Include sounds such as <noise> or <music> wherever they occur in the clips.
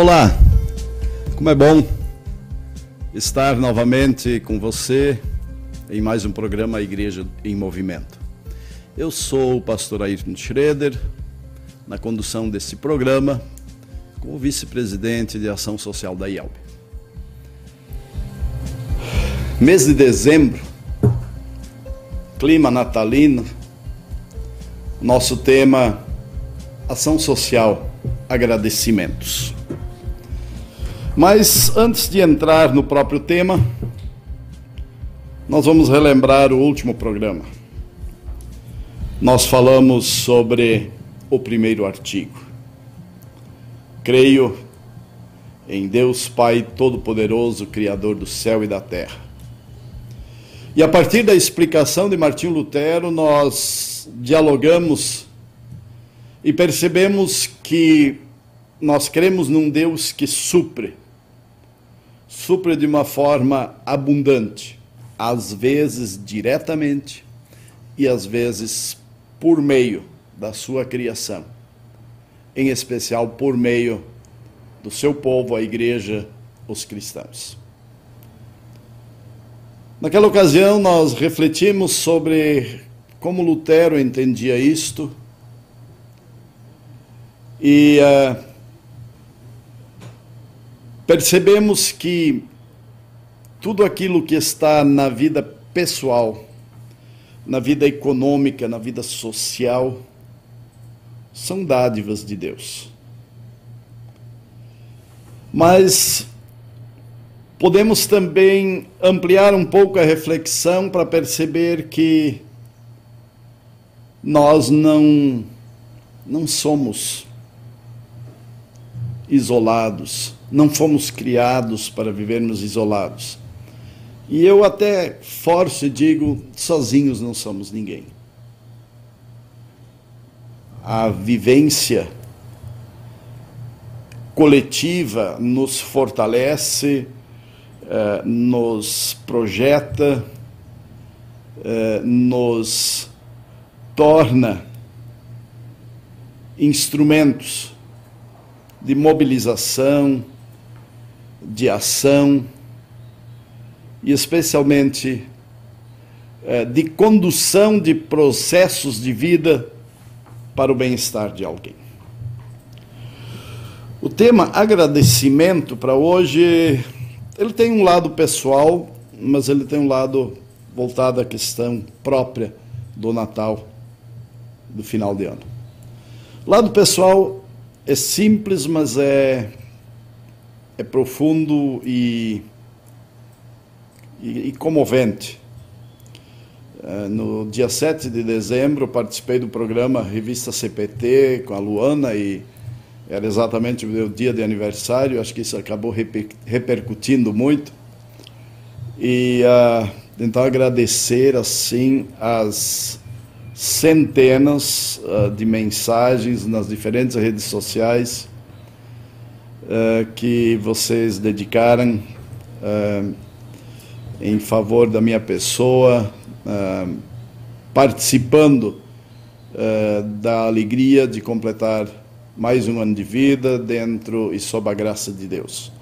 Olá, como é bom estar novamente com você em mais um programa Igreja em Movimento. Eu sou o pastor Ayrton Schroeder, na condução desse programa, como vice-presidente de ação social da IELB. Mês de dezembro, clima natalino, nosso tema ação social, agradecimentos. Mas antes de entrar no próprio tema, nós vamos relembrar o último programa. Nós falamos sobre o primeiro artigo. Creio em Deus Pai Todo-Poderoso, Criador do céu e da terra. E a partir da explicação de Martinho Lutero, nós dialogamos e percebemos que nós cremos num Deus que supre supre de uma forma abundante, às vezes diretamente e às vezes por meio da sua criação, em especial por meio do seu povo, a igreja, os cristãos. Naquela ocasião, nós refletimos sobre como Lutero entendia isto e uh, percebemos que tudo aquilo que está na vida pessoal, na vida econômica, na vida social, são dádivas de Deus. Mas podemos também ampliar um pouco a reflexão para perceber que nós não não somos isolados não fomos criados para vivermos isolados. E eu até forço e digo: sozinhos não somos ninguém. A vivência coletiva nos fortalece, eh, nos projeta, eh, nos torna instrumentos de mobilização, de ação e especialmente é, de condução de processos de vida para o bem-estar de alguém. O tema agradecimento para hoje, ele tem um lado pessoal, mas ele tem um lado voltado à questão própria do Natal, do final de ano. Lado pessoal é simples, mas é é profundo e, e, e comovente. Uh, no dia 7 de dezembro, participei do programa Revista CPT com a Luana e era exatamente o meu dia de aniversário. Acho que isso acabou reper, repercutindo muito. E uh, então agradecer assim as centenas uh, de mensagens nas diferentes redes sociais uh, que vocês dedicaram uh, em favor da minha pessoa, uh, participando da alegria de completar mais um ano de vida dentro e sob a graça de Deus.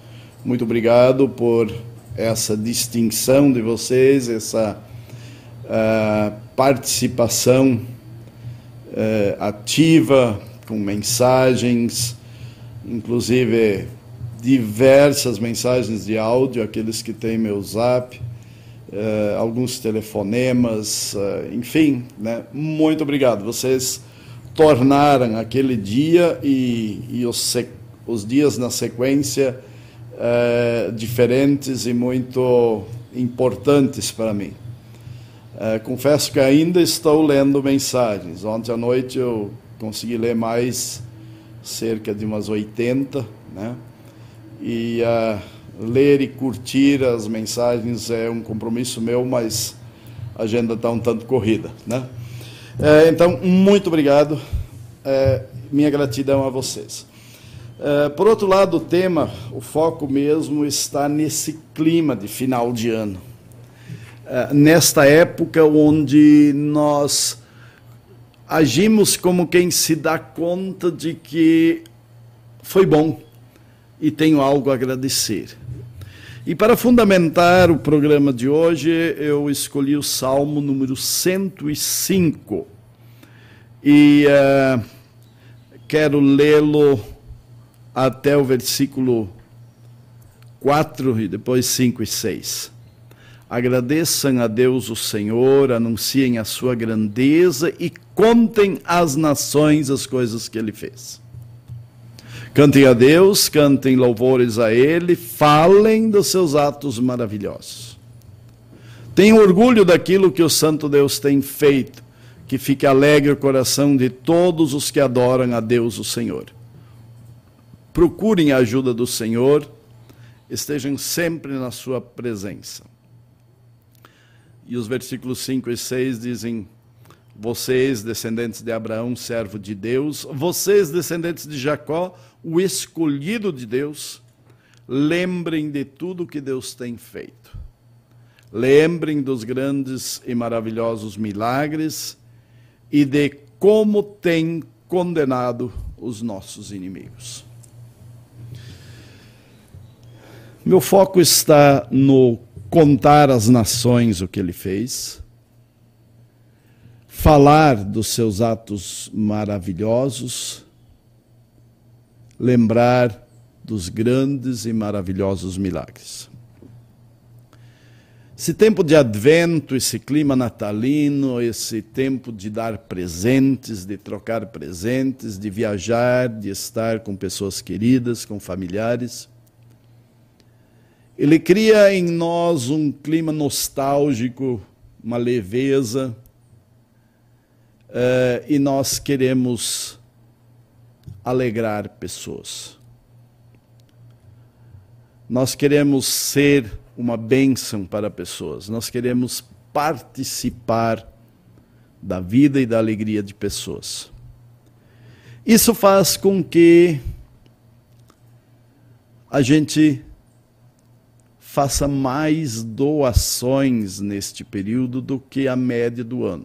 Muito obrigado por essa distinção de vocês, essa participação ativa com mensagens inclusive diversas mensagens de áudio, aqueles que têm meu zap, uh, alguns telefonemas, uh, enfim, né? muito obrigado. Vocês tornaram aquele dia e, e os, os dias na sequência uh, diferentes e muito importantes para mim. confesso que ainda estou lendo mensagens. Ontem à noite eu consegui ler mais cerca de umas 80, né? E uh, ler e curtir as mensagens é um compromisso meu, mas a agenda está um tanto corrida, né? É, então, muito obrigado. É, minha gratidão a vocês. É, por outro lado, o tema, o foco mesmo está nesse clima de final de ano. É, nesta época onde nós agimos como quem se dá conta de que foi bom e tenho algo a agradecer. E para fundamentar o programa de hoje, eu escolhi o Salmo número 105. E uh, quero lê-lo até o versículo 4 e depois 5 e 6. Agradeçam a Deus o Senhor, anunciem a sua grandeza e contem às nações as coisas que ele fez. Cantem a Deus, cantem louvores a Ele, falem dos seus atos maravilhosos. Tenham orgulho daquilo que o Santo Deus tem feito, que fique alegre o coração de todos os que adoram a Deus o Senhor. Procurem a ajuda do Senhor, estejam sempre na Sua presença. E os versículos 5 e 6 dizem: Vocês, descendentes de Abraão, servo de Deus, vocês, descendentes de Jacó, o escolhido de Deus, lembrem de tudo que Deus tem feito. Lembrem dos grandes e maravilhosos milagres e de como tem condenado os nossos inimigos. Meu foco está no contar às nações o que ele fez, falar dos seus atos maravilhosos lembrar dos grandes e maravilhosos milagres. Esse tempo de advento, esse clima natalino, esse tempo de dar presentes, de trocar presentes, de viajar, de estar com pessoas queridas, com familiares, ele cria em nós um clima nostálgico, uma leveza, uh, e nós queremos alegrar pessoas. Nós queremos ser uma bênção para pessoas, nós queremos participar da vida e da alegria de pessoas. Isso faz com que a gente faça mais doações neste período do que a média do ano.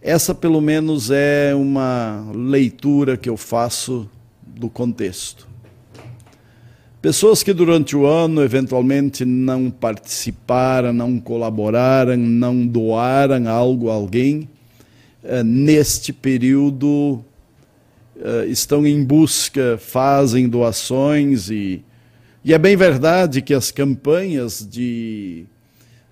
Essa, pelo menos, é uma leitura que eu faço do contexto. Pessoas que durante o ano eventualmente não participaram, não colaboraram, não doaram algo a alguém, eh, neste período eh, estão em busca, fazem doações e, e é bem verdade que as campanhas de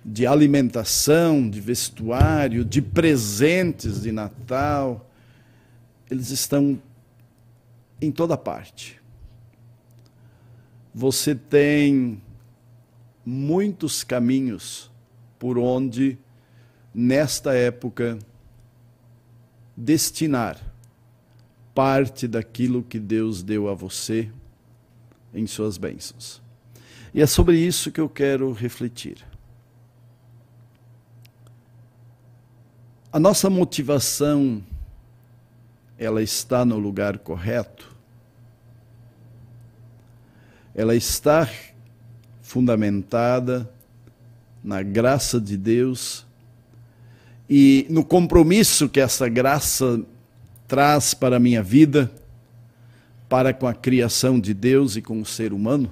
de alimentação, de vestuário, de presentes de Natal, eles estão em toda parte. Você tem muitos caminhos por onde, nesta época, destinar parte daquilo que Deus deu a você em suas bênçãos. E é sobre isso que eu quero refletir. a nossa motivação ela está no lugar correto? Ela está fundamentada na graça de Deus e no compromisso que essa graça traz para a minha vida, para com a criação de Deus e com o ser humano?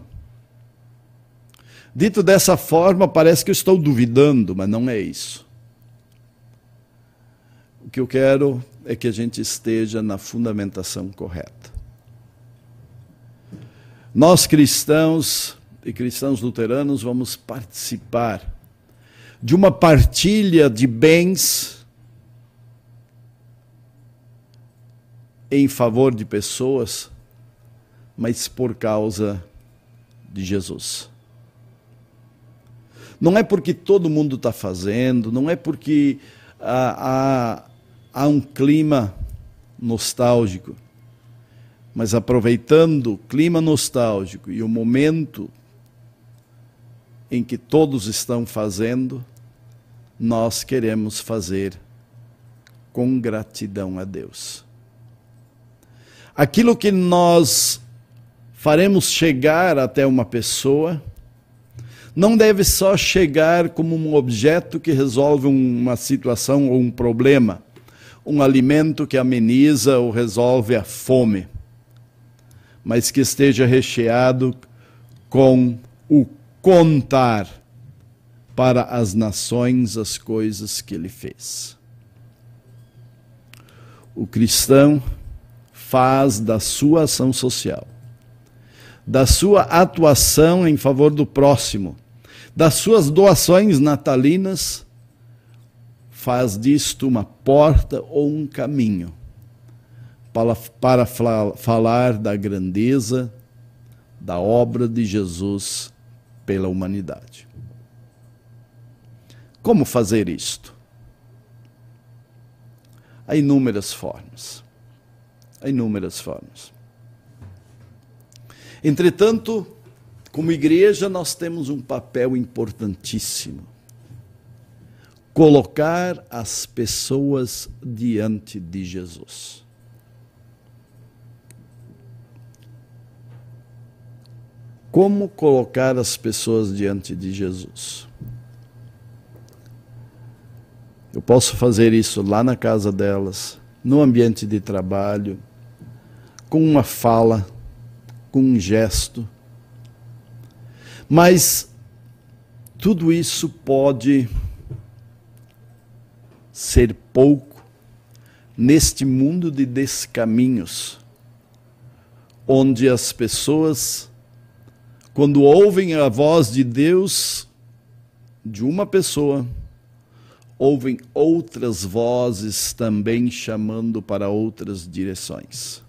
Dito dessa forma, parece que eu estou duvidando, mas não é isso. O que eu quero é que a gente esteja na fundamentação correta. Nós cristãos e cristãos luteranos vamos participar de uma partilha de bens em favor de pessoas, mas por causa de Jesus. Não é porque todo mundo está fazendo, não é porque a, há um clima nostálgico. Mas aproveitando o clima nostálgico e o momento em que todos estão fazendo, nós queremos fazer com gratidão a Deus. Aquilo que nós faremos chegar até uma pessoa, não deve só chegar como um objeto que resolve uma situação ou um problema, um alimento que ameniza ou resolve a fome. mas que esteja recheado com o contar para as nações as coisas que ele fez. O cristão faz da sua ação social, da sua atuação em favor do próximo, das suas doações natalinas, faz disto uma porta ou um caminho para, para falar da grandeza da obra de Jesus pela humanidade. Como fazer isto? Há inúmeras formas. Há inúmeras formas. Entretanto, como igreja, nós temos um papel importantíssimo: colocar as pessoas diante de Jesus. Como colocar as pessoas diante de Jesus? Eu posso fazer isso lá na casa delas, no ambiente de trabalho, com uma fala, com um gesto. Mas tudo isso pode ser pouco neste mundo de descaminhos, onde as pessoas, quando ouvem a voz de Deus de uma pessoa, ouvem outras vozes também chamando para outras direções.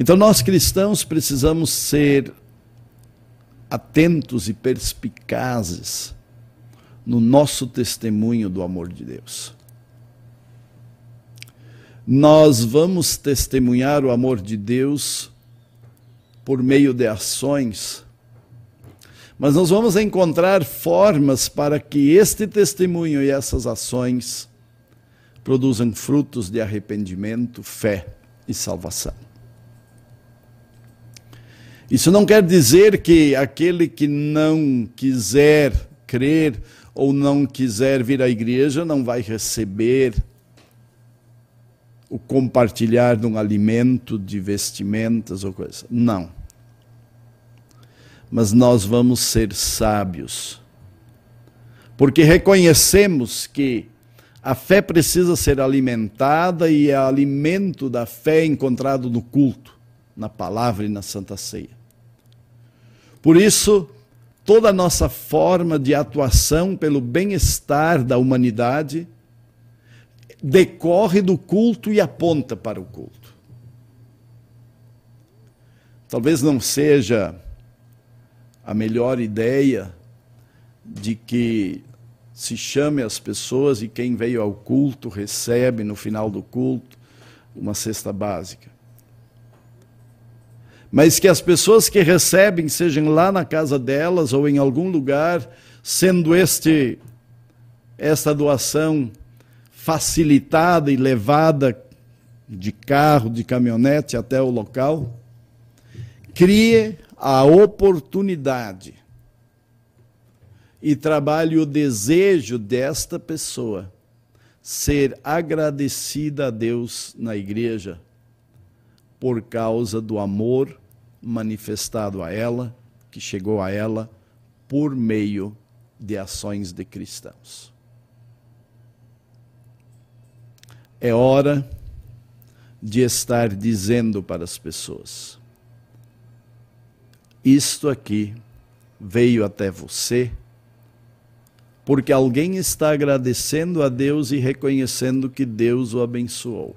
Então, nós cristãos precisamos ser atentos e perspicazes no nosso testemunho do amor de Deus. Nós vamos testemunhar o amor de Deus por meio de ações mas nós vamos encontrar formas para que este testemunho e essas ações produzam frutos de arrependimento, fé e salvação. Isso não quer dizer que aquele que não quiser crer ou não quiser vir à igreja não vai receber o compartilhar de um alimento, de vestimentas ou coisa. Não mas nós vamos ser sábios. Porque reconhecemos que a fé precisa ser alimentada e é alimento da fé encontrado no culto, na palavra e na santa ceia. Por isso, toda a nossa forma de atuação pelo bem-estar da humanidade decorre do culto e aponta para o culto. Talvez não seja a melhor ideia de que se chame as pessoas e quem veio ao culto recebe no final do culto uma cesta básica. Mas que as pessoas que recebem sejam lá na casa delas ou em algum lugar, sendo este esta doação facilitada e levada de carro, de caminhonete até o local, crie a oportunidade e trabalhe o desejo desta pessoa ser agradecida a Deus na igreja por causa do amor manifestado a ela, que chegou a ela por meio de ações de cristãos. É hora de estar dizendo para as pessoas: isto aqui veio até você porque alguém está agradecendo a Deus e reconhecendo que Deus o abençoou.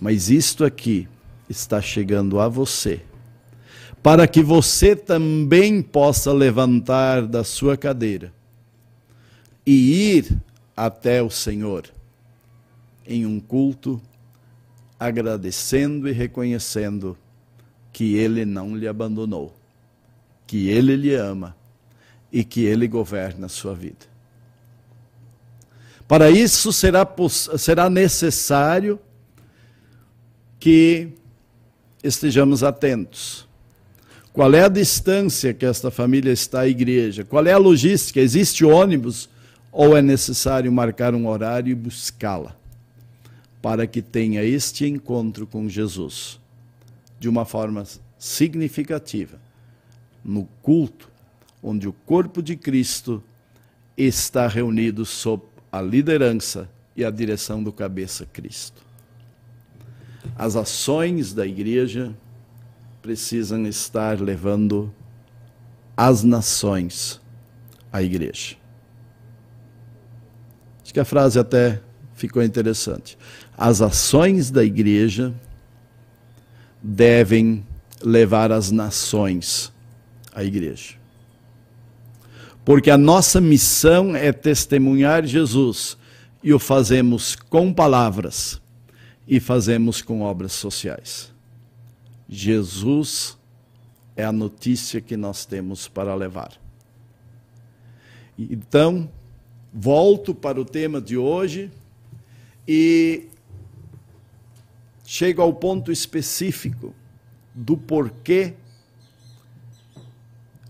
Mas isto aqui está chegando a você, para que você também possa levantar da sua cadeira e ir até o Senhor em um culto, agradecendo e reconhecendo que ele não lhe abandonou, que ele lhe ama e que ele governa a sua vida. Para isso será, será necessário que estejamos atentos. Qual é a distância que esta família está à igreja? Qual é a logística? Existe ônibus ou é necessário marcar um horário e buscá-la? para que tenha este encontro com Jesus de uma forma significativa no culto onde o corpo de Cristo está reunido sob a liderança e a direção do cabeça Cristo. As ações da igreja precisam estar levando as nações à igreja. Acho que a frase até ficou interessante. As ações da igreja devem levar as nações à igreja. Porque a nossa missão é testemunhar Jesus e o fazemos com palavras e fazemos com obras sociais. Jesus é a notícia que nós temos para levar. Então, volto para o tema de hoje e chego ao ponto específico do porquê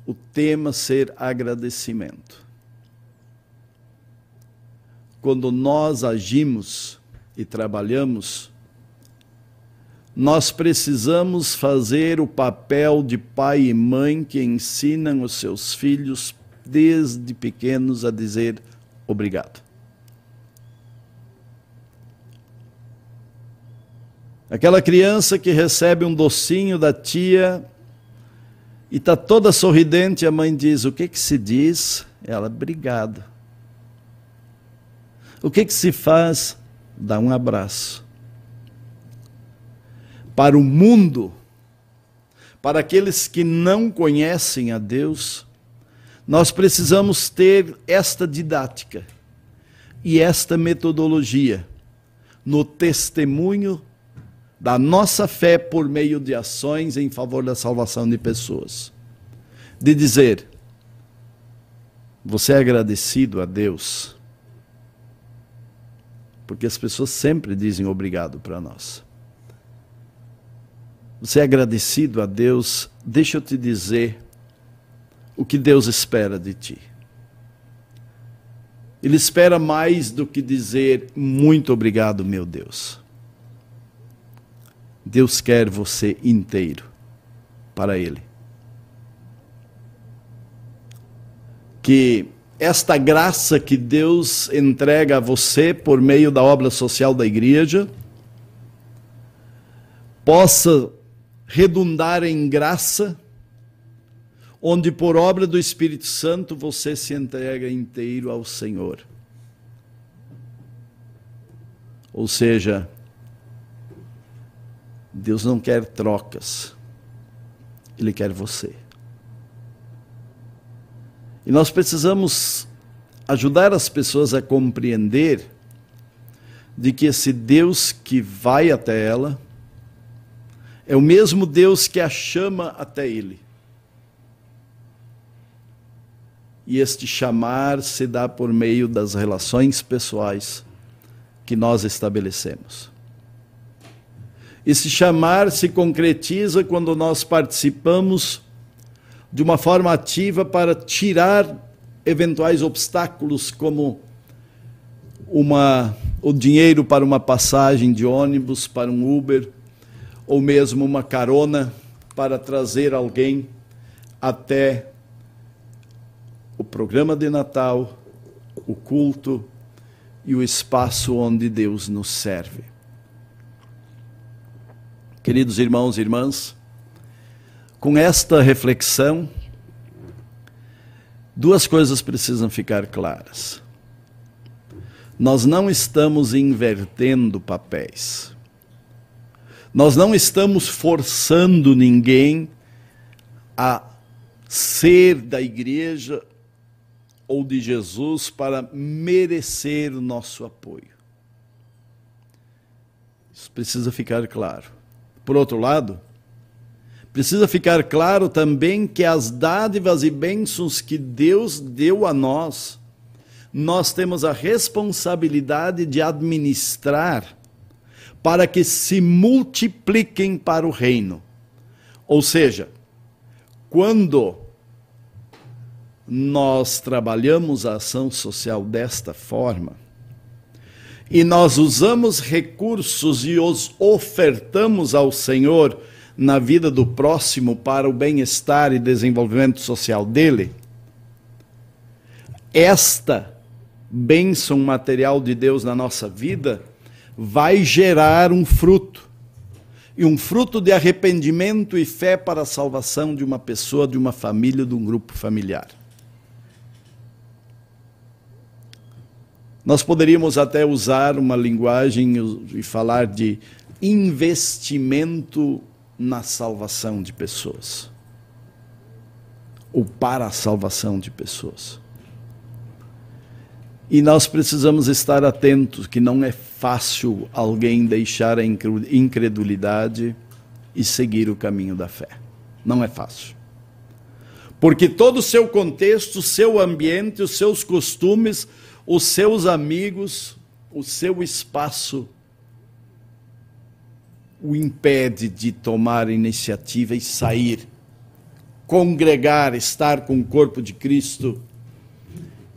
o tema ser agradecimento. Quando nós agimos e trabalhamos, nós precisamos fazer o papel de pai e mãe que ensinam os seus filhos desde pequenos a dizer obrigado. Aquela criança que recebe um docinho da tia e está toda sorridente, a mãe diz: O que, que se diz? Ela, obrigado. O que, que se faz? Dá um abraço. Para o mundo, para aqueles que não conhecem a Deus, nós precisamos ter esta didática e esta metodologia no testemunho da nossa fé por meio de ações em favor da salvação de pessoas. De dizer, você é agradecido a Deus, porque as pessoas sempre dizem obrigado para nós. Você é agradecido a Deus, deixa eu te dizer o que Deus espera de ti. Ele espera mais do que dizer muito obrigado, meu Deus. Deus quer você inteiro para Ele. Que esta graça que Deus entrega a você por meio da obra social da igreja possa redundar em graça, onde por obra do Espírito Santo você se entrega inteiro ao Senhor. Ou seja, Deus não quer trocas. Ele quer você. E nós precisamos ajudar as pessoas a compreender de que esse Deus que vai até ela é o mesmo Deus que a chama até ele. E este chamar se dá por meio das relações pessoais que nós estabelecemos. Esse chamar se concretiza quando nós participamos de uma forma ativa para tirar eventuais obstáculos, como uma, o dinheiro para uma passagem de ônibus, para um Uber, ou mesmo uma carona para trazer alguém até o programa de Natal, o culto e o espaço onde Deus nos serve. Queridos irmãos e irmãs, com esta reflexão, duas coisas precisam ficar claras. Nós não estamos invertendo papéis. Nós não estamos forçando ninguém a ser da igreja ou de Jesus para merecer o nosso apoio. Isso precisa ficar claro. Por outro lado, precisa ficar claro também que as dádivas e bênçãos que Deus deu a nós, nós temos a responsabilidade de administrar para que se multipliquem para o reino. Ou seja, quando nós trabalhamos a ação social desta forma, e nós usamos recursos e os ofertamos ao Senhor na vida do próximo para o bem-estar e desenvolvimento social dele, esta bênção material de Deus na nossa vida vai gerar um fruto. E um fruto de arrependimento e fé para a salvação de uma pessoa, de uma família, de um grupo familiar. Nós poderíamos até usar uma linguagem e falar de investimento na salvação de pessoas. Ou para a salvação de pessoas. E nós precisamos estar atentos que não é fácil alguém deixar a incredulidade e seguir o caminho da fé. Não é fácil. Porque todo o seu contexto, o seu ambiente, os seus costumes, os seus amigos, o seu espaço o impede de tomar iniciativa e sair, congregar, estar com o corpo de Cristo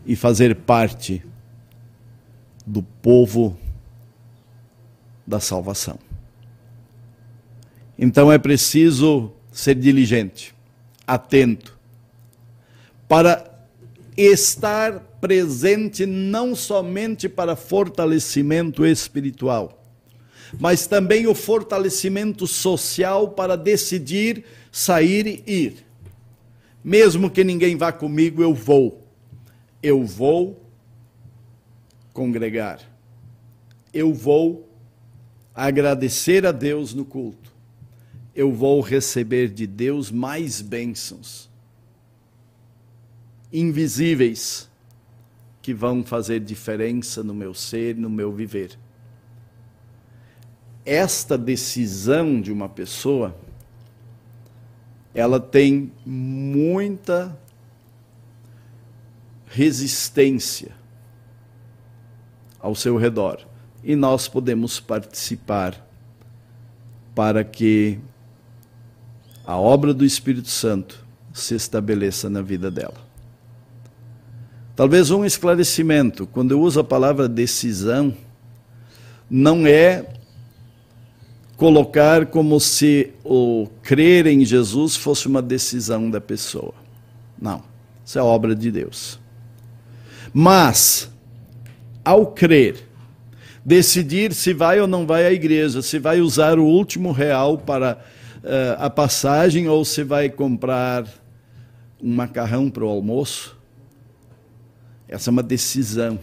e fazer parte do povo da salvação. Então é preciso ser diligente, atento, para estar presente não somente para fortalecimento espiritual, mas também o fortalecimento social para decidir sair e ir. Mesmo que ninguém vá comigo, eu vou eu vou congregar, eu vou agradecer a Deus no culto, eu vou receber de Deus mais bênçãos invisíveis que vão fazer diferença no meu ser, no meu viver. Esta decisão de uma pessoa, ela tem muita resistência ao seu redor. E nós podemos participar para que a obra do Espírito Santo se estabeleça na vida dela. Talvez um esclarecimento, quando eu uso a palavra decisão, não é colocar como se o crer em Jesus fosse uma decisão da pessoa. Não, isso é obra de Deus. Mas, ao crer, decidir se vai ou não vai à igreja, se vai usar o último real para uh, a passagem ou se vai comprar um macarrão para o almoço, essa é uma decisão.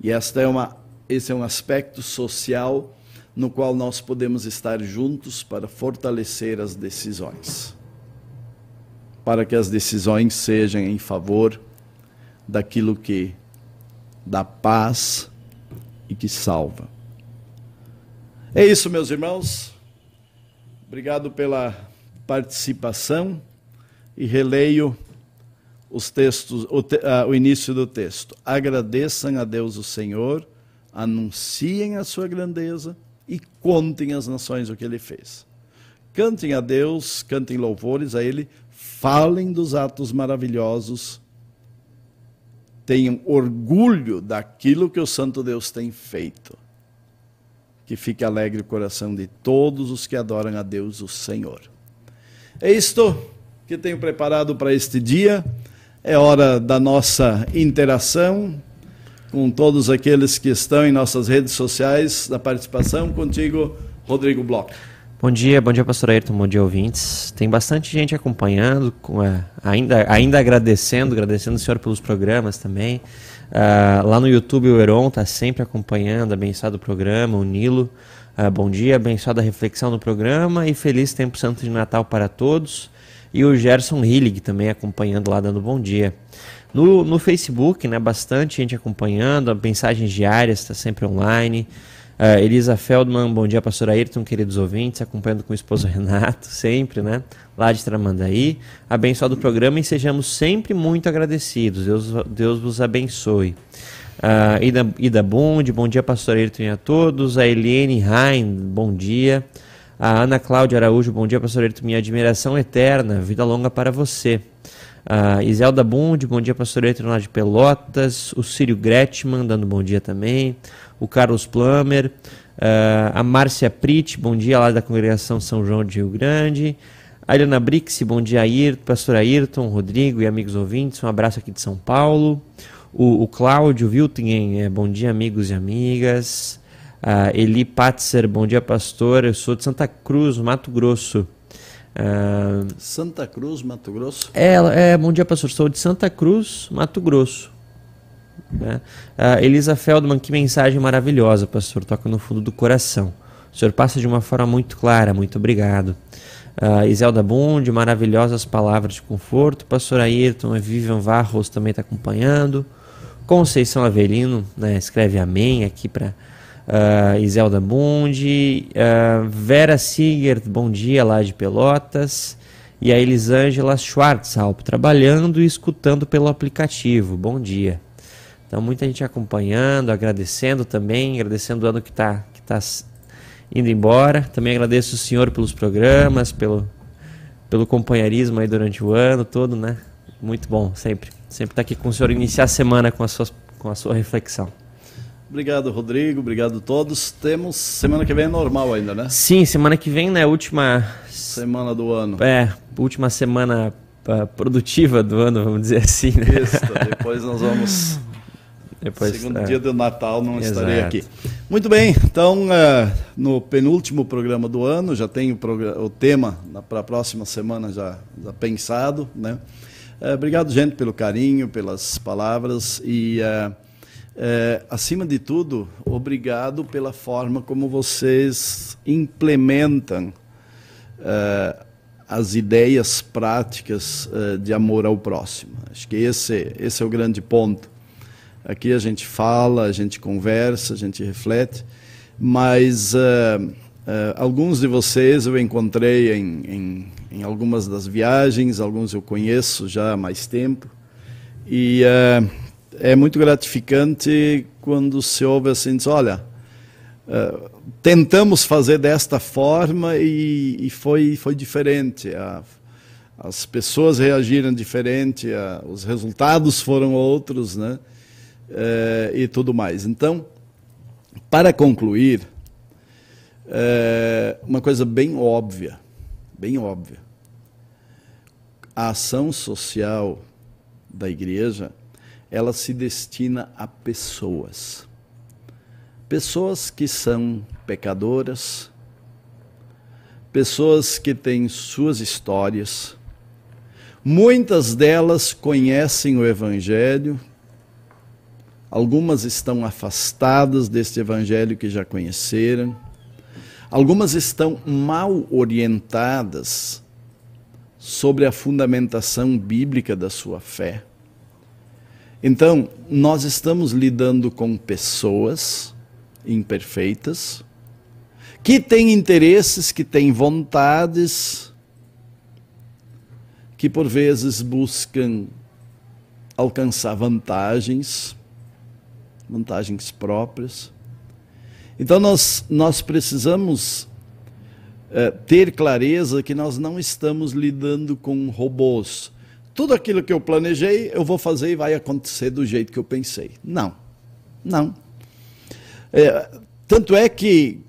E esta é uma, esse é um aspecto social no qual nós podemos estar juntos para fortalecer as decisões. Para que as decisões sejam em favor daquilo que dá paz e que salva. É isso, meus irmãos. Obrigado pela participação e releio os textos, o, te, uh, o início do texto. Agradeçam a Deus o Senhor, anunciem a sua grandeza e contem às nações o que ele fez. Cantem a Deus, cantem louvores a ele, falem dos atos maravilhosos tenham orgulho daquilo que o Santo Deus tem feito. Que fique alegre o coração de todos os que adoram a Deus, o Senhor. É isto que tenho preparado para este dia. É hora da nossa interação com todos aqueles que estão em nossas redes sociais, da participação contigo, Rodrigo Bloch. Bom dia, bom dia, pastor Ayrton, bom dia, ouvintes. Tem bastante gente acompanhando, é, ainda, ainda agradecendo, agradecendo o senhor pelos programas também. Uh, lá no YouTube o Heron está sempre acompanhando, abençoado o programa, o Nilo. Uh, bom dia, abençoada a reflexão no programa e feliz tempo santo de Natal para todos. E o Gerson Hillig também acompanhando lá, dando bom dia. No, no Facebook, né, bastante gente acompanhando, mensagens diárias, está sempre online. Uh, Elisa Feldman, bom dia, pastor Ayrton, queridos ouvintes, acompanhando com o esposo <laughs> Renato, sempre, né? Lá de Tramandaí. Abençoado o programa e sejamos sempre muito agradecidos. Deus, Deus vos abençoe. Uh, Ida, Ida Bund, bom dia, pastor Ayrton e a todos. A Eliane Rain, bom dia. A Ana Cláudia Araújo, bom dia, pastor Ayrton, minha admiração eterna, vida longa para você. Uh, Iselda Bund, bom dia, pastor Eitron lá de Pelotas. O Círio Gretman, dando bom dia também. O Carlos Plummer. Uh, a Márcia Prit, bom dia, lá da congregação São João de Rio Grande. A Eliana Brix, bom dia, Ayrton, pastor Ayrton, Rodrigo e amigos ouvintes. Um abraço aqui de São Paulo. O, o Cláudio Wiltingen, é, bom dia, amigos e amigas. Uh, Eli Patzer, bom dia, pastor. Eu sou de Santa Cruz, Mato Grosso. Santa Cruz, Mato Grosso? É, é, bom dia, pastor. Sou de Santa Cruz, Mato Grosso. Né? Elisa Feldman, que mensagem maravilhosa, pastor. Toca no fundo do coração. O senhor passa de uma forma muito clara, muito obrigado. Uh, Iselda Bund, maravilhosas palavras de conforto. Pastor Ayrton, Vivian Varros também está acompanhando. Conceição Avelino, né, escreve amém aqui para uh, Iselda Bundi, uh, Vera Sigert, bom dia lá de Pelotas, e a Elisângela Schwarzalp, trabalhando e escutando pelo aplicativo, bom dia. Então, muita gente acompanhando, agradecendo também, agradecendo o ano que está que tá indo embora. Também agradeço o senhor pelos programas, pelo, pelo companheirismo aí durante o ano todo, né? Muito bom, sempre. Sempre estar tá aqui com o senhor, iniciar a semana com a sua, com a sua reflexão. Obrigado, Rodrigo. Obrigado a todos. Temos semana que vem é normal ainda, né? Sim, semana que vem, né? Última semana do ano. É, última semana uh, produtiva do ano, vamos dizer assim. Né? Isso. Depois nós vamos. <laughs> Depois, Segundo é. dia do Natal não Exato. estarei aqui. Muito bem, então uh, no penúltimo programa do ano, já tenho o, o tema para a próxima semana já, já pensado. Né? Uh, obrigado, gente, pelo carinho, pelas palavras e uh, é, acima de tudo, obrigado pela forma como vocês implementam é, as ideias práticas é, de amor ao próximo. Acho que esse, esse é o grande ponto. Aqui a gente fala, a gente conversa, a gente reflete, mas é, é, alguns de vocês eu encontrei em, em, em, algumas das viagens, alguns eu conheço já há mais tempo, e é, é muito gratificante quando se ouve assim, diz, olha, uh, tentamos fazer desta forma e, e foi, foi diferente. A, as pessoas reagiram diferente, a, os resultados foram outros, né? Uh, e tudo mais. Então, para concluir, uh, uma coisa bem óbvia, bem óbvia. A ação social da igreja ela se destina a pessoas. Pessoas que são pecadoras, pessoas que têm suas histórias, muitas delas conhecem o Evangelho, algumas estão afastadas deste Evangelho que já conheceram, algumas estão mal orientadas sobre a fundamentação bíblica da sua fé. Então, nós estamos lidando com pessoas imperfeitas, que têm interesses, que têm vontades, que por vezes buscam alcançar vantagens, vantagens próprias. Então, nós, nós precisamos é, ter clareza que nós não estamos lidando com robôs tudo aquilo que eu planejei, eu vou fazer e vai acontecer do jeito que eu pensei. Não, não. É, tanto é que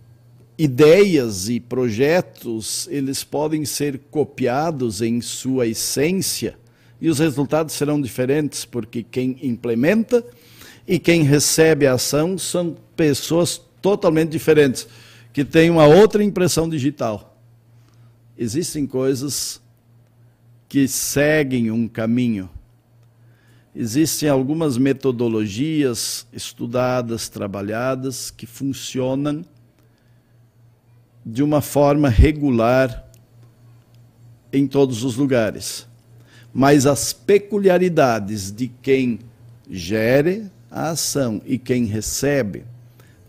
ideias e projetos, eles podem ser copiados em sua essência e os resultados serão diferentes, porque quem implementa e quem recebe a ação são pessoas totalmente diferentes, que têm uma outra impressão digital. Existem coisas que seguem um caminho. Existem algumas metodologias estudadas, trabalhadas, que funcionam de uma forma regular em todos os lugares. Mas as peculiaridades de quem gere a ação e quem recebe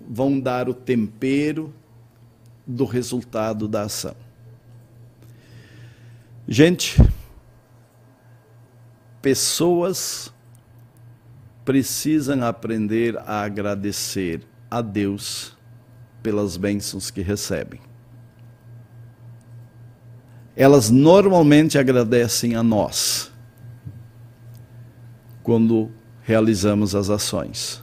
vão dar o tempero do resultado da ação. Gente, pessoas precisam aprender a agradecer a Deus pelas bênçãos que recebem. Elas normalmente agradecem a nós, quando realizamos as ações.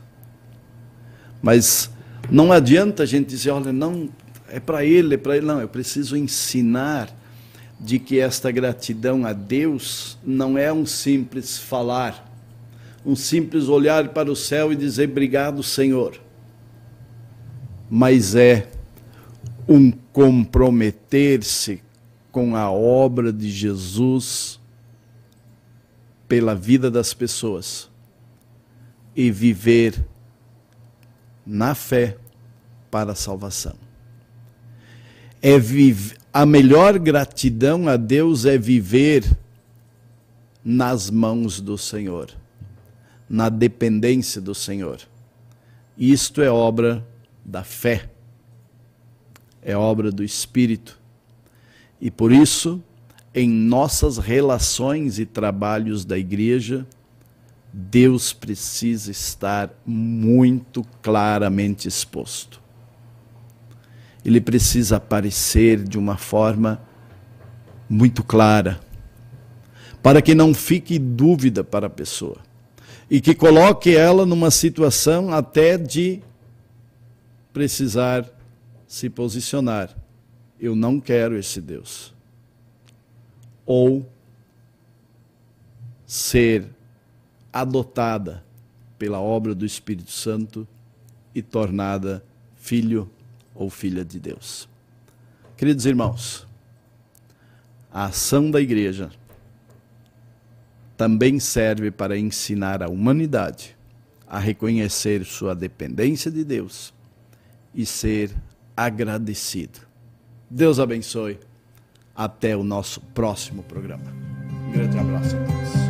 Mas não adianta a gente dizer, olha, não, é para ele, é para ele. Não, eu preciso ensinar de que esta gratidão a Deus não é um simples falar, um simples olhar para o céu e dizer obrigado, Senhor, mas é um comprometer-se com a obra de Jesus pela vida das pessoas e viver na fé para a salvação. É viver a melhor gratidão a Deus é viver nas mãos do Senhor, na dependência do Senhor. Isto é obra da fé, é obra do Espírito. E por isso, em nossas relações e trabalhos da igreja, Deus precisa estar muito claramente exposto ele precisa aparecer de uma forma muito clara, para que não fique dúvida para a pessoa e que coloque ela numa situação até de precisar se posicionar. Eu não quero esse Deus. Ou ser adotada pela obra do Espírito Santo e tornada filho ou filha de Deus. Queridos irmãos, a ação da igreja também serve para ensinar a humanidade a reconhecer sua dependência de Deus e ser agradecido. Deus abençoe. Até o nosso próximo programa. Um grande abraço a todos.